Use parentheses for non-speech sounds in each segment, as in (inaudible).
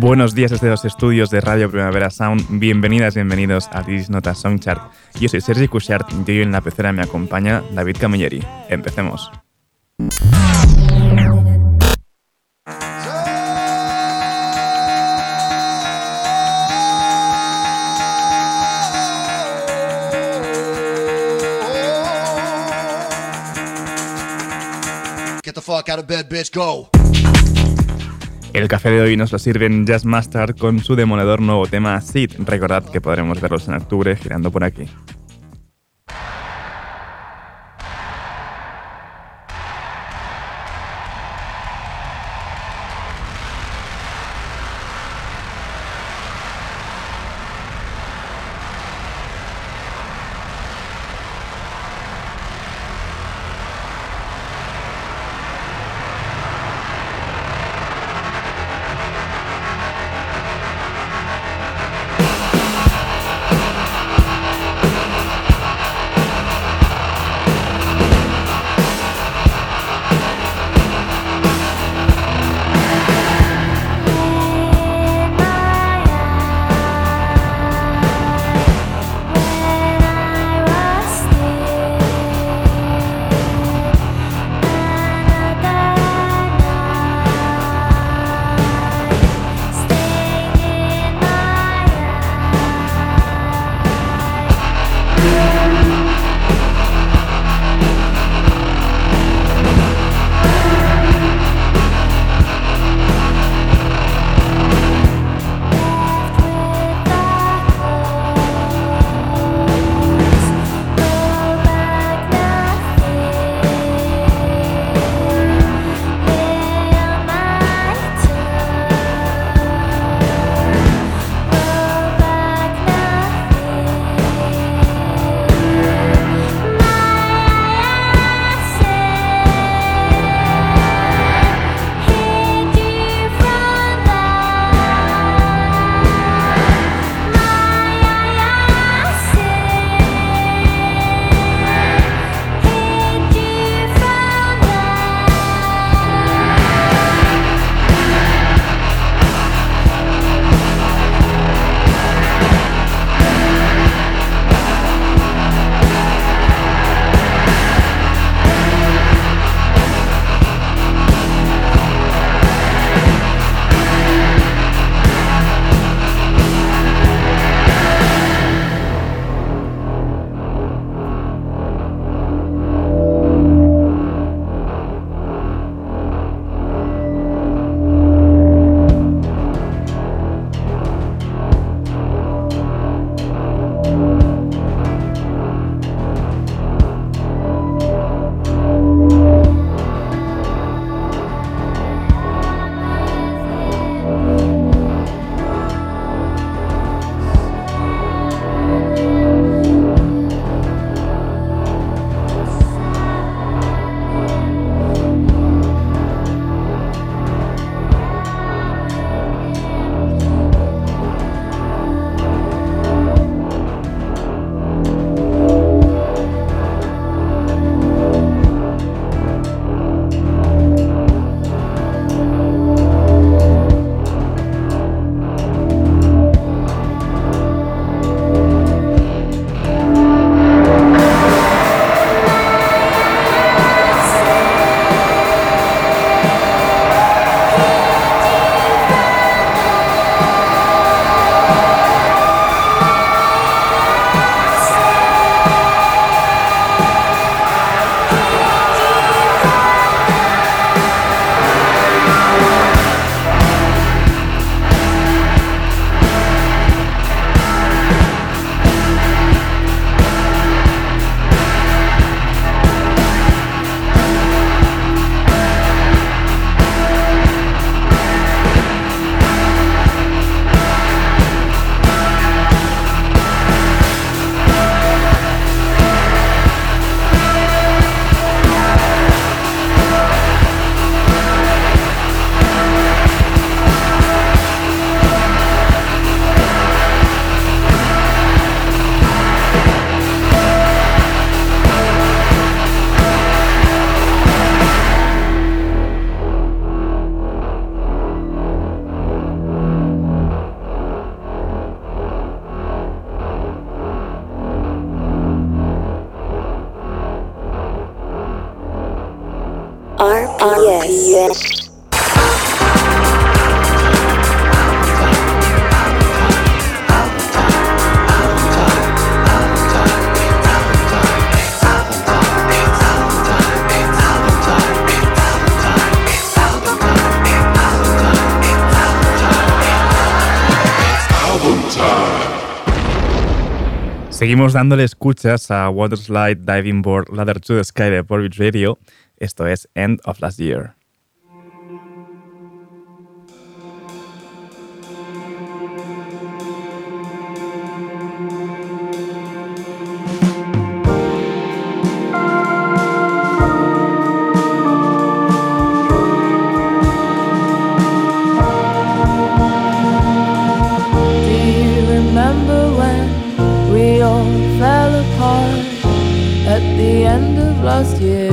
Buenos días desde los estudios de Radio Primavera Sound. Bienvenidas, bienvenidos a This Nota Songchart. Yo soy Sergi Cushart y hoy en la pecera me acompaña David Camilleri. Empecemos. Get the fuck out of bed, bitch, go. El café de hoy nos lo sirven Jazz Master con su demoledor nuevo tema Seed. Recordad que podremos verlos en octubre girando por aquí. Seguimos dándole escuchas a Waterslide Diving Board Ladder to the Sky de Porridge Radio. Esto es End of Last Year. Last year.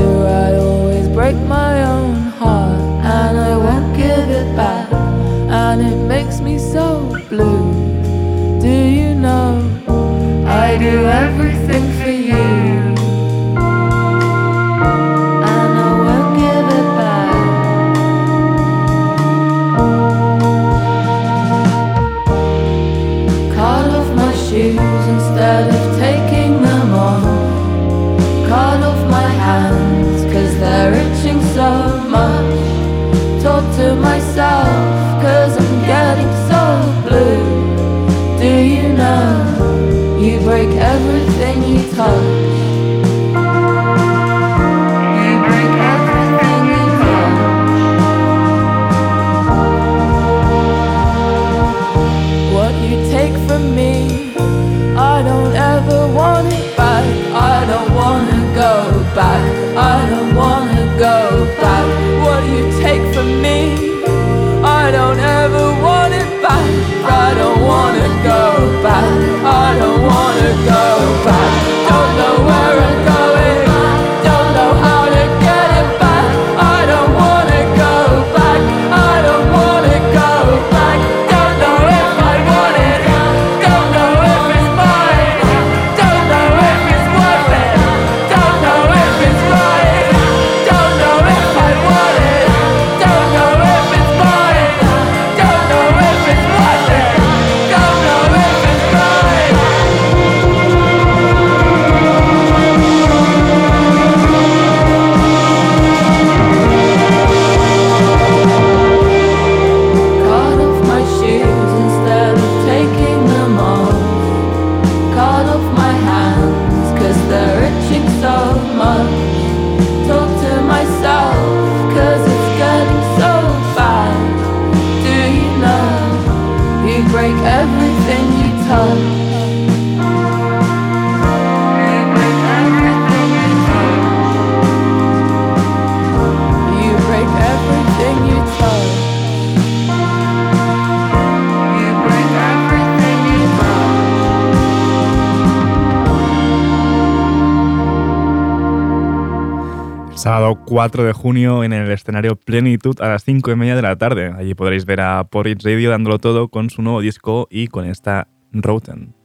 4 de junio en el escenario Plenitud a las 5 y media de la tarde. Allí podréis ver a Porridge Radio dándolo todo con su nuevo disco y con esta Roten.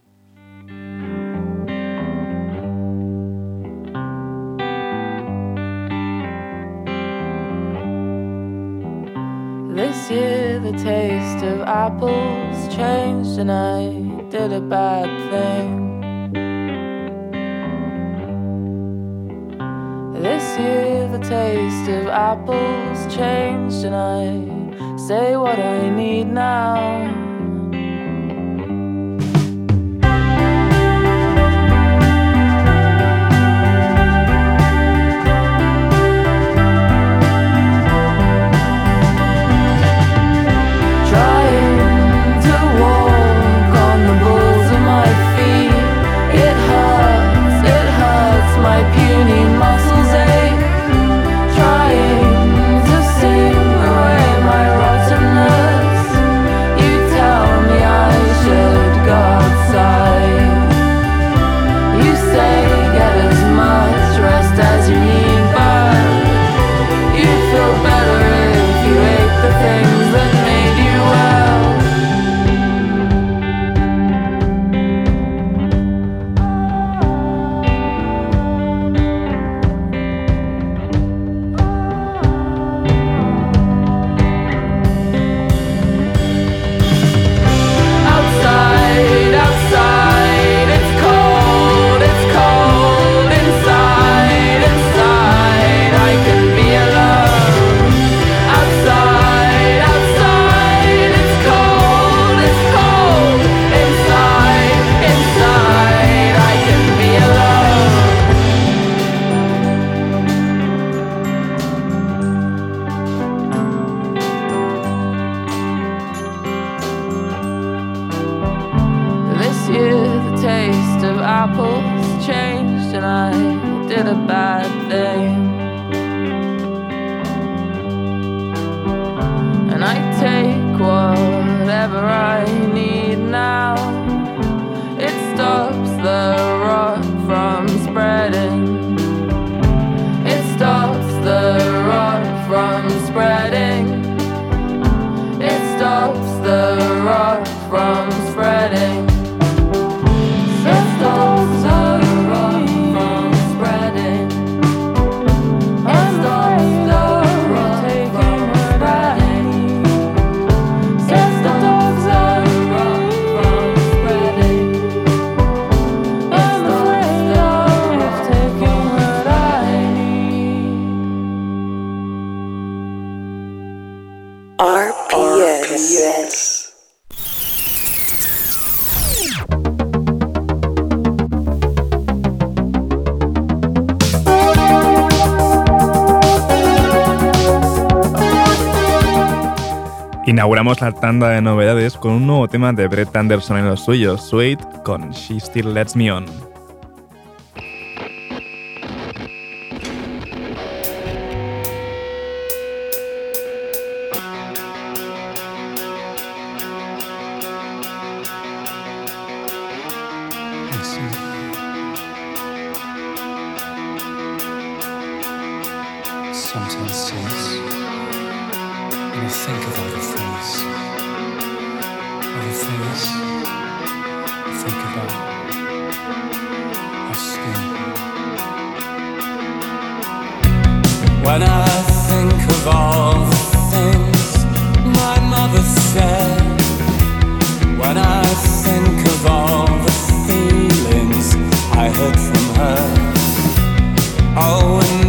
Inauguramos la tanda de novedades con un nuevo tema de Brett Anderson en los suyos, Sweet, con She Still Lets Me On. I heard from her. Oh,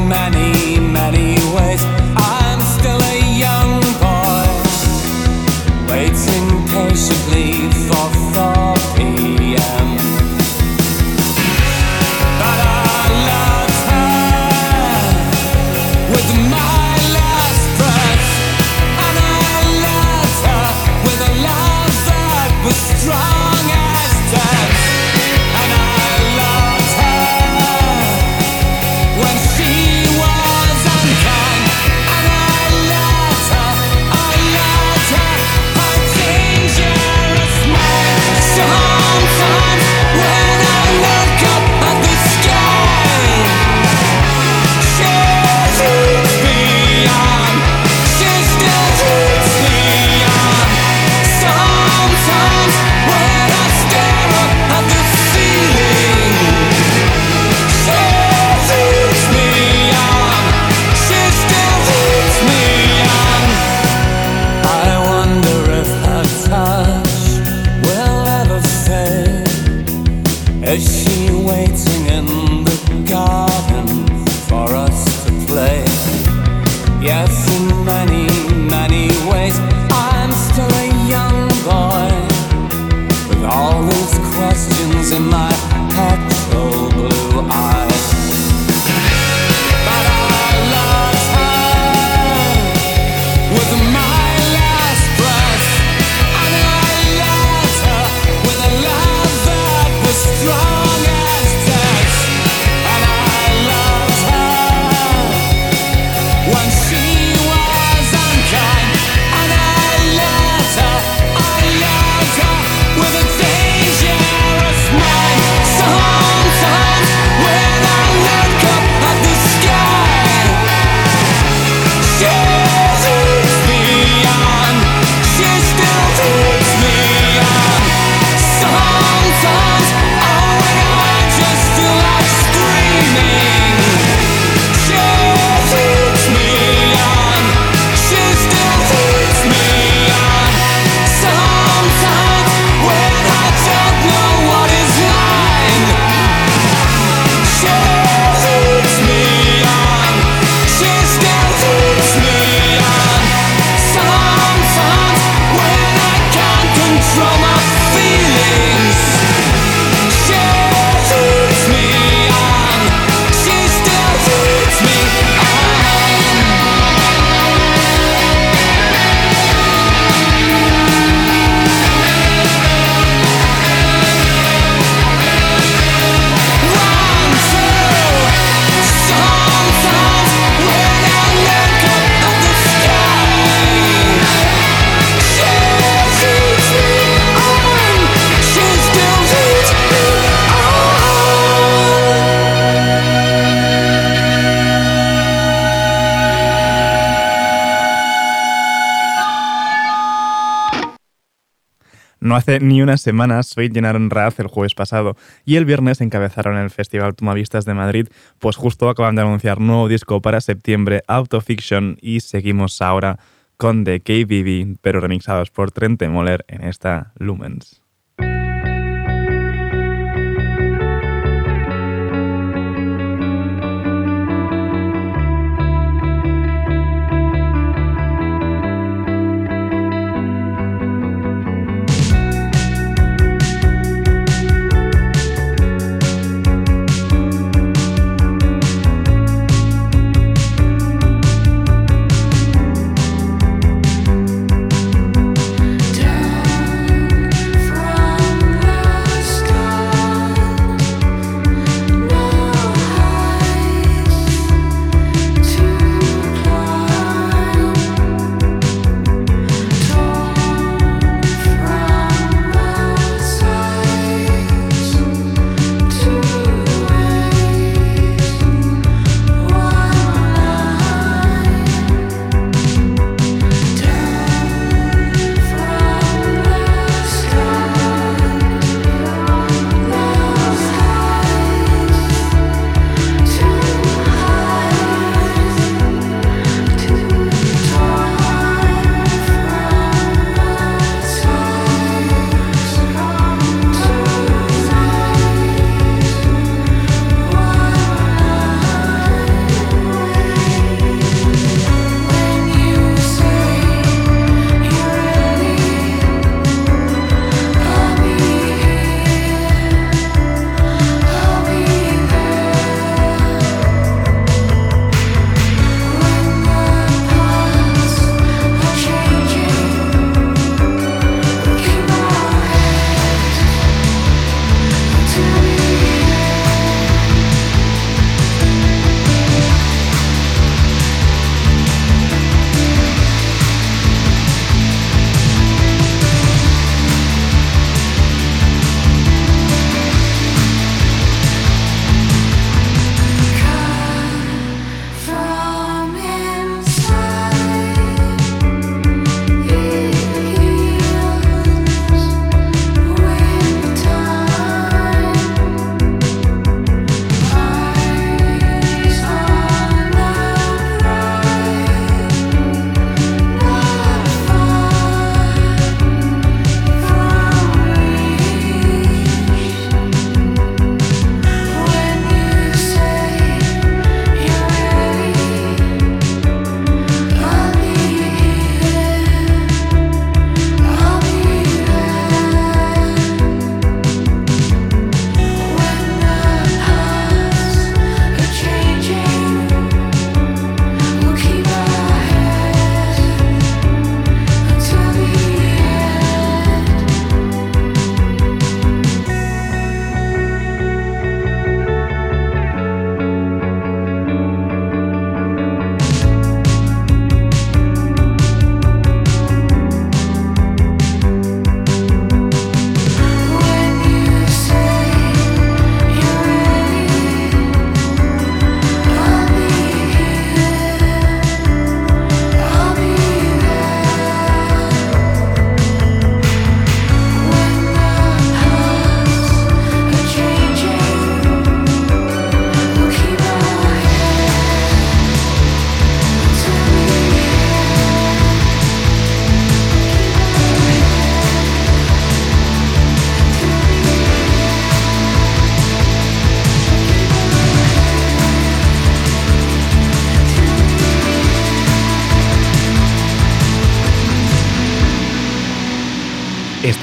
No hace ni unas semanas, Sweet llenaron Raz el jueves pasado y el viernes encabezaron el Festival Tomavistas de Madrid, pues justo acaban de anunciar nuevo disco para septiembre, Autofiction, y seguimos ahora con The KBB, pero remixados por Trente Moller en esta Lumens.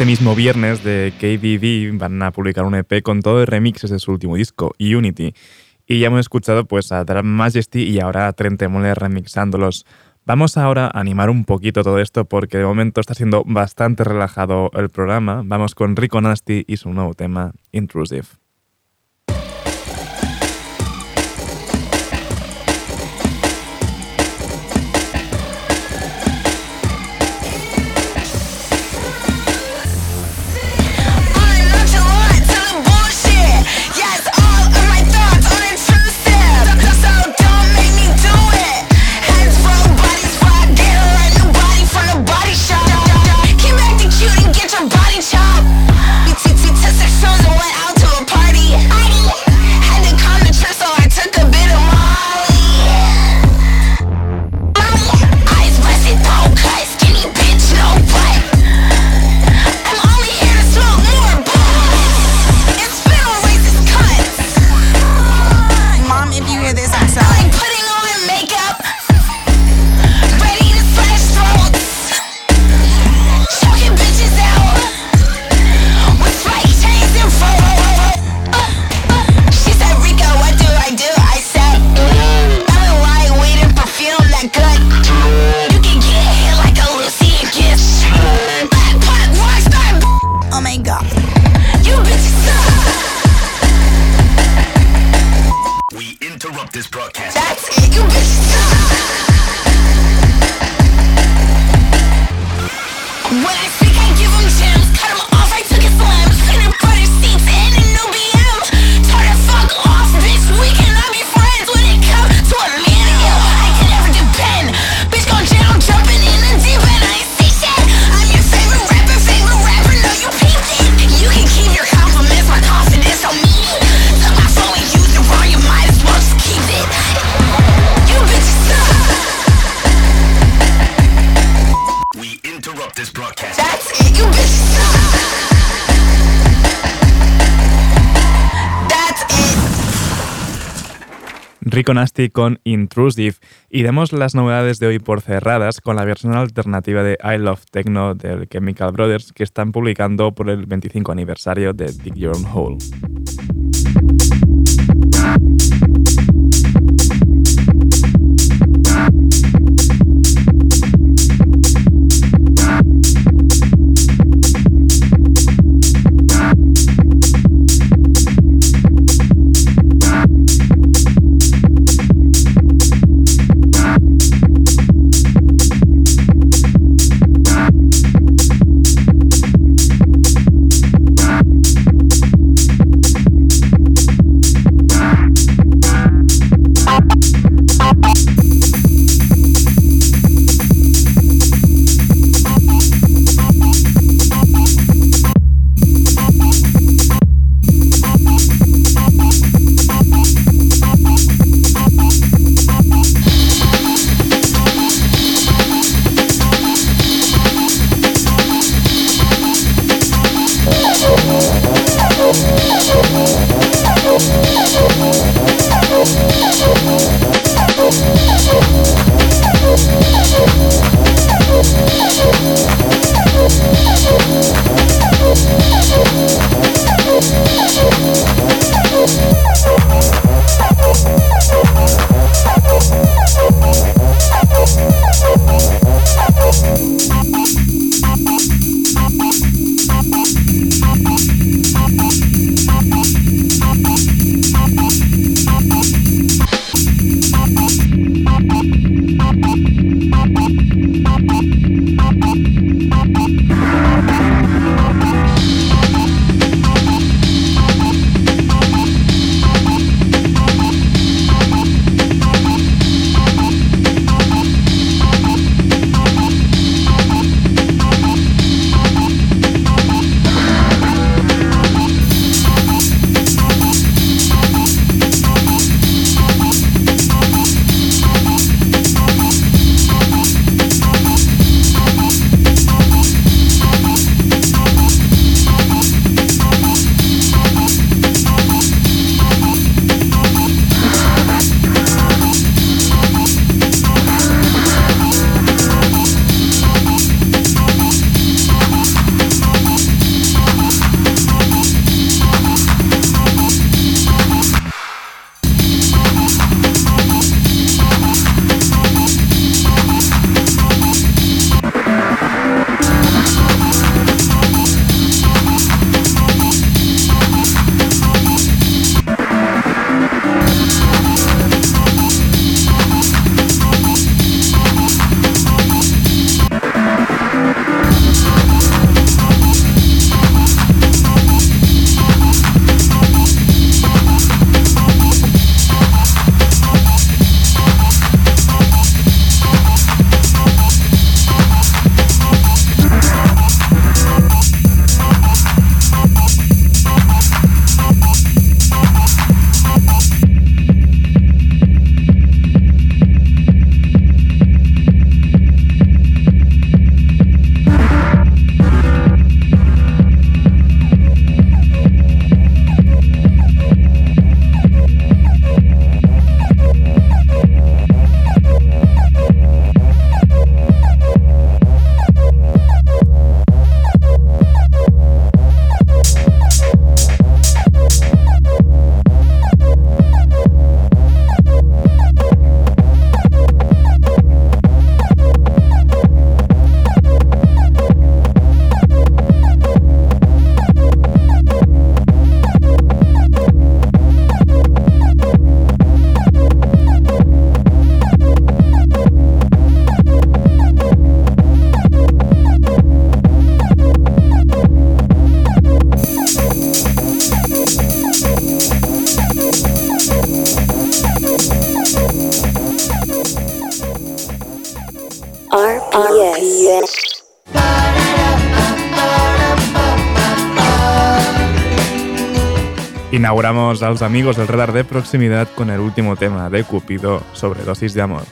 Este mismo viernes de KDD van a publicar un EP con todo de remixes de su último disco, Unity. Y ya hemos escuchado pues a Drum Majesty y ahora a Trent Mole remixándolos. Vamos ahora a animar un poquito todo esto porque de momento está siendo bastante relajado el programa. Vamos con Rico Nasty y su nuevo tema, Intrusive. Con Intrusive y demos las novedades de hoy por cerradas con la versión alternativa de I Love Techno del Chemical Brothers que están publicando por el 25 aniversario de Dig Your Own Hole. Inauguramos a los amigos del radar de proximidad con el último tema de Cupido sobre dosis de amor.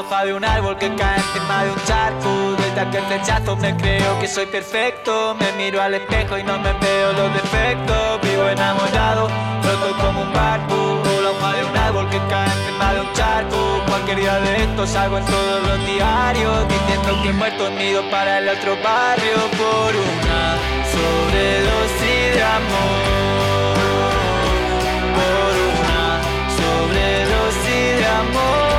Hoja de un árbol que cae encima de un charco. Desde aquel flechazo me creo que soy perfecto. Me miro al espejo y no me veo los defectos. Vivo enamorado, floto como un barco o la hoja de un árbol que cae encima de un charco. Cualquier día de esto salgo en todos los diarios diciendo que muerto unido para el otro barrio por una sobredosis de amor. Por una sobredosis de amor.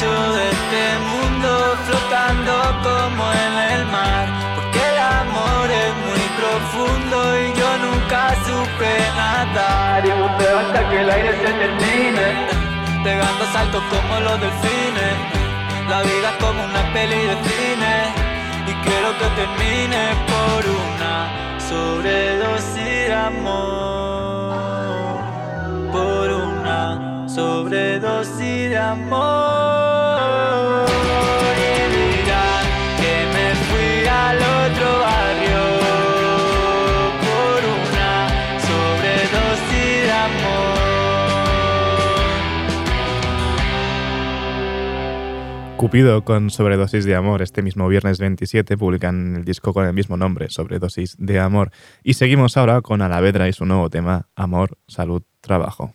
De este mundo flotando como en el mar. Porque el amor es muy profundo y yo nunca supe nadar. Y buceo hasta que el aire se termine, pegando saltos como los delfines. La vida es como una peli de cine y quiero que termine por una sobredosis de amor por una sobredosis de amor. Cupido con Sobredosis de Amor. Este mismo viernes 27 publican el disco con el mismo nombre, Sobredosis de Amor. Y seguimos ahora con Alavedra y su nuevo tema, Amor, Salud, Trabajo.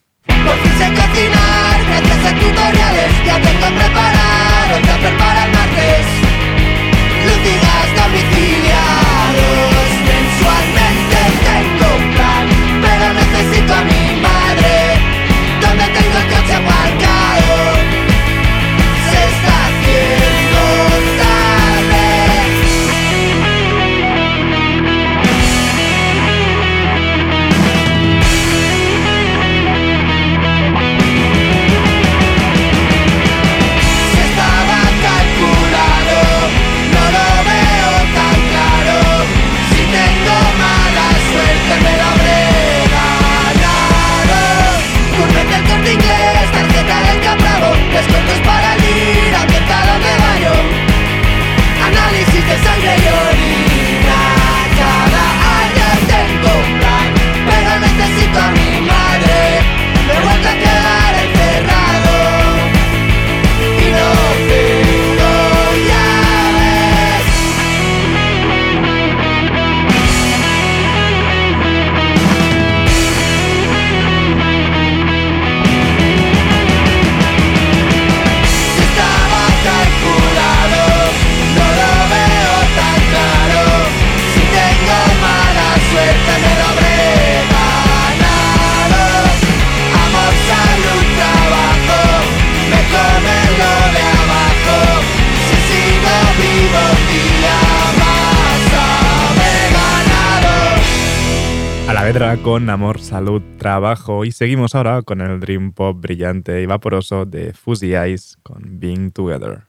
Con Amor, Salud, Trabajo. Y seguimos ahora con el Dream Pop brillante y vaporoso de Fuzzy Eyes con Being Together.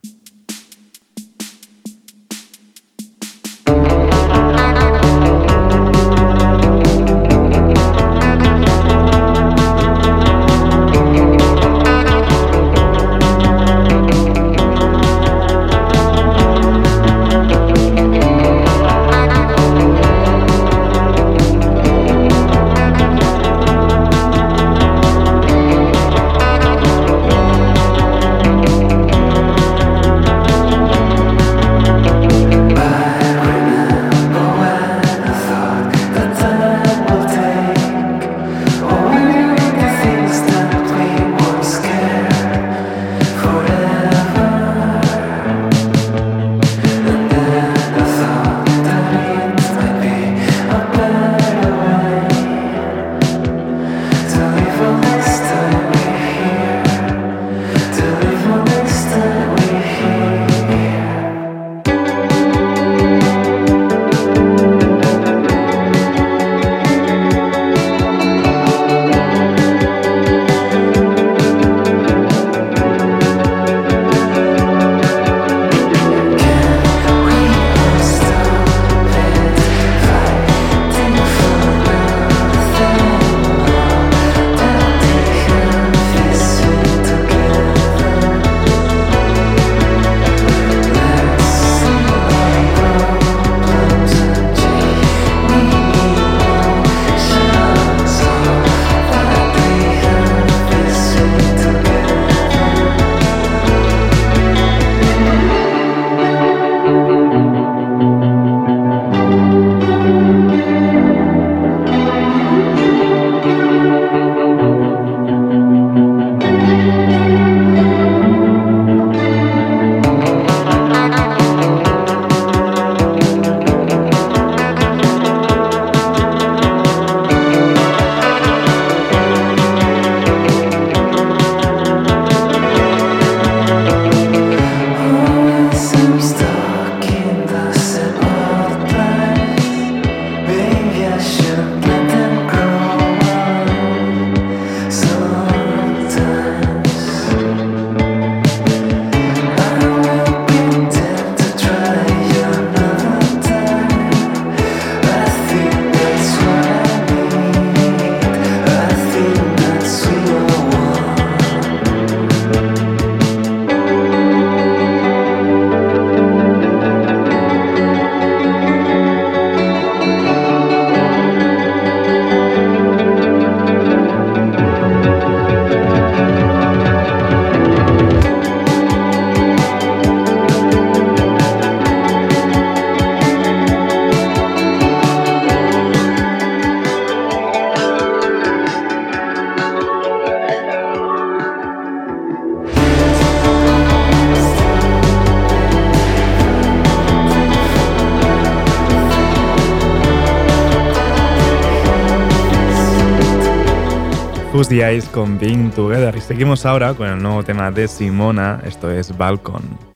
Who's the Eyes con Being Together. Y seguimos ahora con el nuevo tema de Simona, esto es Balcon.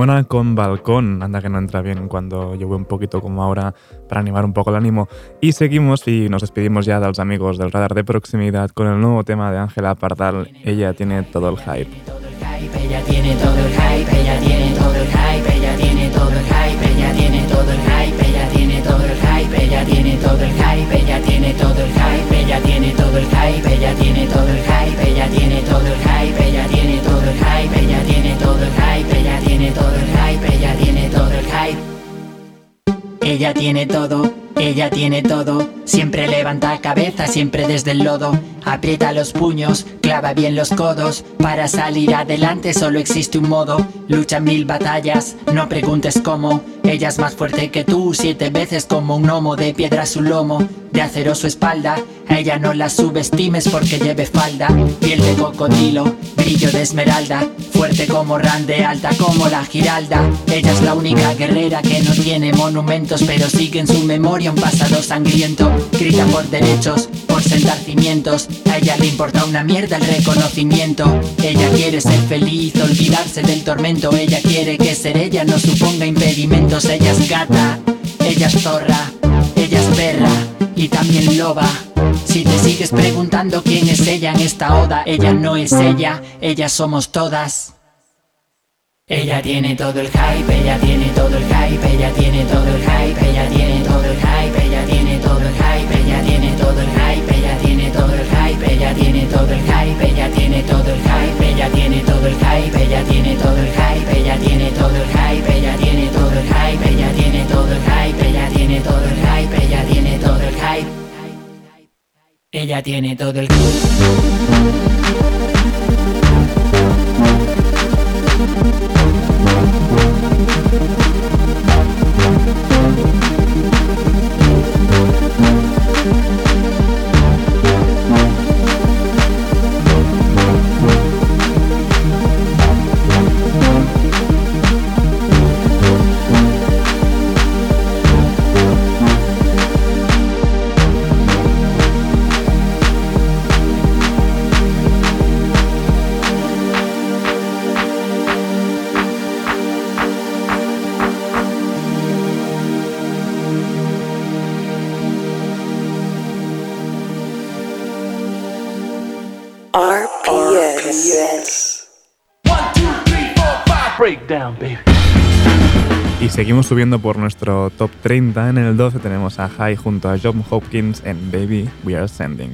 Simona con balcón, anda que no entra bien cuando llueve un poquito como ahora para animar un poco el ánimo. Y seguimos y nos despedimos ya de los amigos del radar de proximidad con el nuevo tema de Ángela Pardal, Ella tiene todo el hype. Ella tiene todo el hype, ella tiene todo el hype, ella tiene todo el hype, ella tiene todo el hype, ella tiene todo el hype, ella tiene todo el hype, ella tiene todo el hype, ella tiene todo el hype, ella tiene todo el hype, ella tiene todo el hype, ella tiene todo el hype, ella tiene todo el hype, tiene todo el hype, ella tiene todo el hype. Ella tiene todo, ella tiene todo, siempre levanta cabeza, siempre desde el lodo, aprieta los puños, clava bien los codos, para salir adelante solo existe un modo, lucha mil batallas, no preguntes cómo, ella es más fuerte que tú, siete veces como un gnomo de piedra su lomo, de acero su espalda, a ella no la subestimes porque lleve falda, piel de cocodrilo, brillo de esmeralda, fuerte como Rande, alta como la Giralda, ella es la única guerrera que no tiene monumentos pero sigue en su memoria un pasado sangriento, grita por derechos, por sentar cimientos, a ella le importa una mierda el reconocimiento, ella quiere ser feliz, olvidarse del tormento, ella quiere que ser ella no suponga impedimentos, ella es gata, ella es zorra, ella es perra y también loba. Si te sigues preguntando quién es ella en esta oda, ella no es ella, ellas somos todas. Ella tiene todo el hype, ella tiene todo el hype, ella tiene todo el hype, ella tiene todo el hype, ella tiene todo el hype, ella tiene todo el hype, ella tiene todo el hype, ella tiene todo el hype, ella tiene todo el hype, ella tiene todo el hype, ella tiene todo el hype, ella tiene todo el hype, ella tiene todo el hype, ella tiene todo el hype, ella tiene todo el hype, ella tiene todo el hype. Ella tiene todo el hype. Y seguimos subiendo por nuestro top 30. En el 12 tenemos a High junto a John Hopkins en Baby We Are Sending.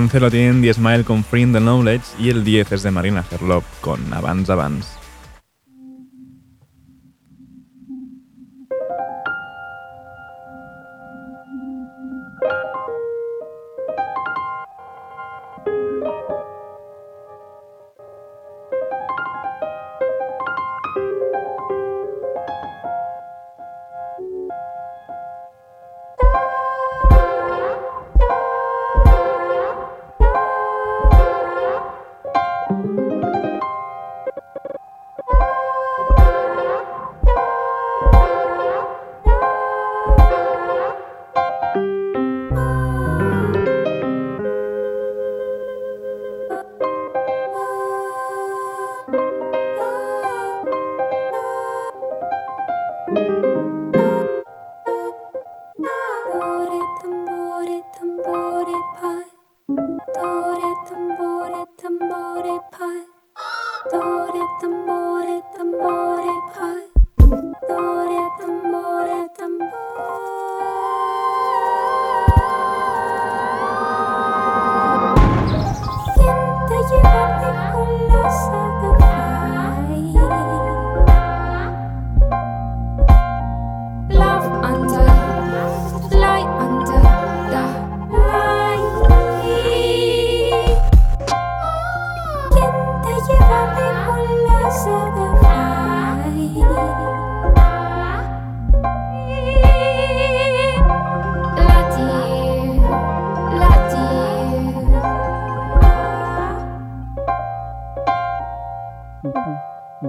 11 lo tienen The con Friend the Knowledge y el 10 es de Marina Herlop con Avance Avance.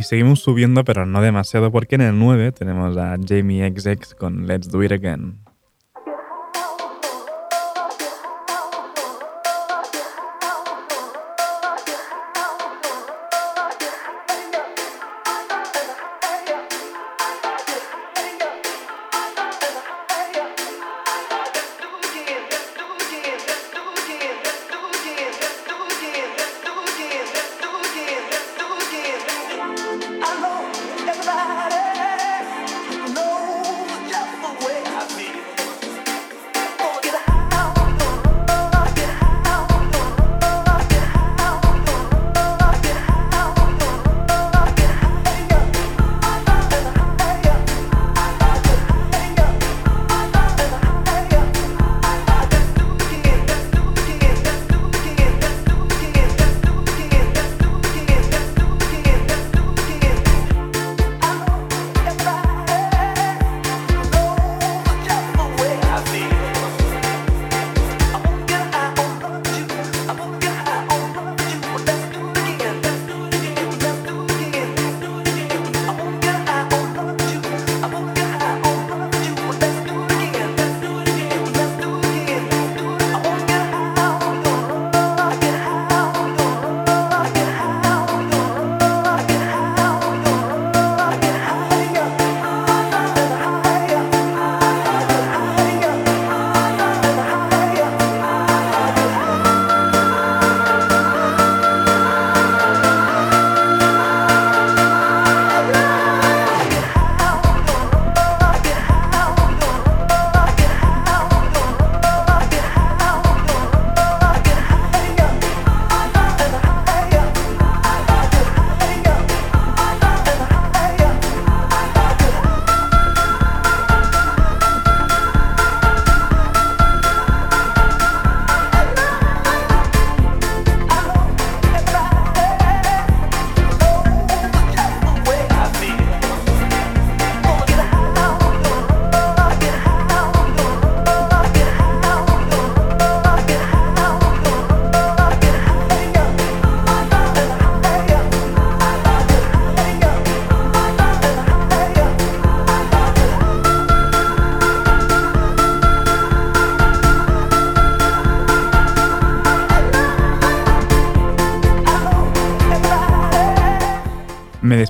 Y seguimos subiendo, pero no demasiado, porque en el 9 tenemos a Jamie XX con Let's Do It Again.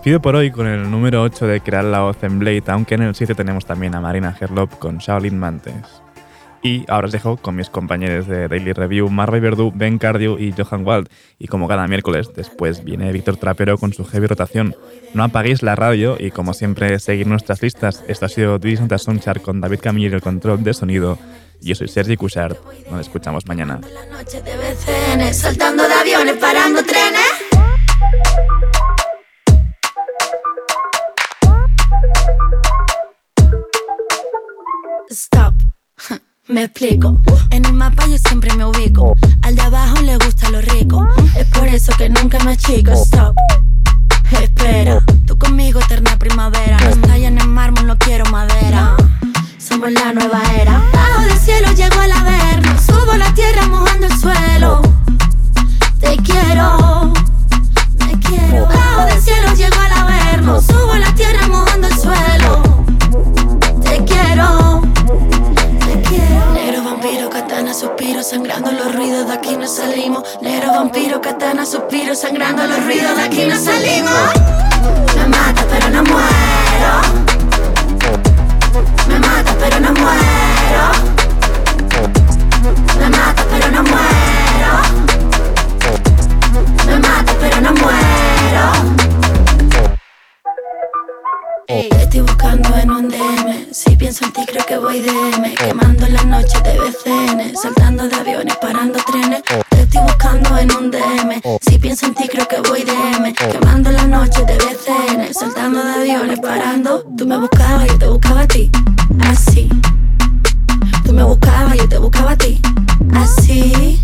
Despido por hoy con el número 8 de Crear la Voz en Blade, aunque en el 7 tenemos también a Marina Herlop con Shaolin Mantes. Y ahora os dejo con mis compañeros de Daily Review, Marray Verdú, Ben Cardio y Johan Wald. Y como cada miércoles, después viene Víctor Trapero con su heavy rotación. No apaguéis la radio y como siempre, seguir nuestras listas. Esto ha sido Division Soundchart con David Camillo y el control de sonido. Yo soy Sergi Cushart. Nos escuchamos mañana. saltando de aviones, parando. Stop. (laughs) Me explico. En el mapa yo siempre me ubico. Al de abajo le gusta lo rico. Es por eso que nunca me achico. Stop. Espera. Tú conmigo, eterna primavera. No tallan en mármol, no quiero madera. Somos la nueva era. Bajo del cielo llego al averno. Subo la tierra mojando el suelo. Te quiero. Me quiero. Bajo del cielo llego al averno. Subo la tierra mojando el suelo. Katana, suspiro, sangrando los ruidos, de aquí no salimos. Negro vampiro, katana, suspiro, sangrando los ruidos, de aquí no salimos. Me mata pero no muero. Me mata pero no muero. Me mata pero no muero. Me mata pero no muero. Estoy buscando en un DM. Si pienso en ti, creo que voy DM. Quemando la noche de BCN. Saltando de aviones, parando trenes. Te estoy buscando en un DM. Si pienso en ti, creo que voy DM. Quemando la noche de BCN. Saltando de aviones, parando. Tú me buscabas, yo te buscaba a ti. Así. Tú me buscabas, yo te buscaba a ti. Así.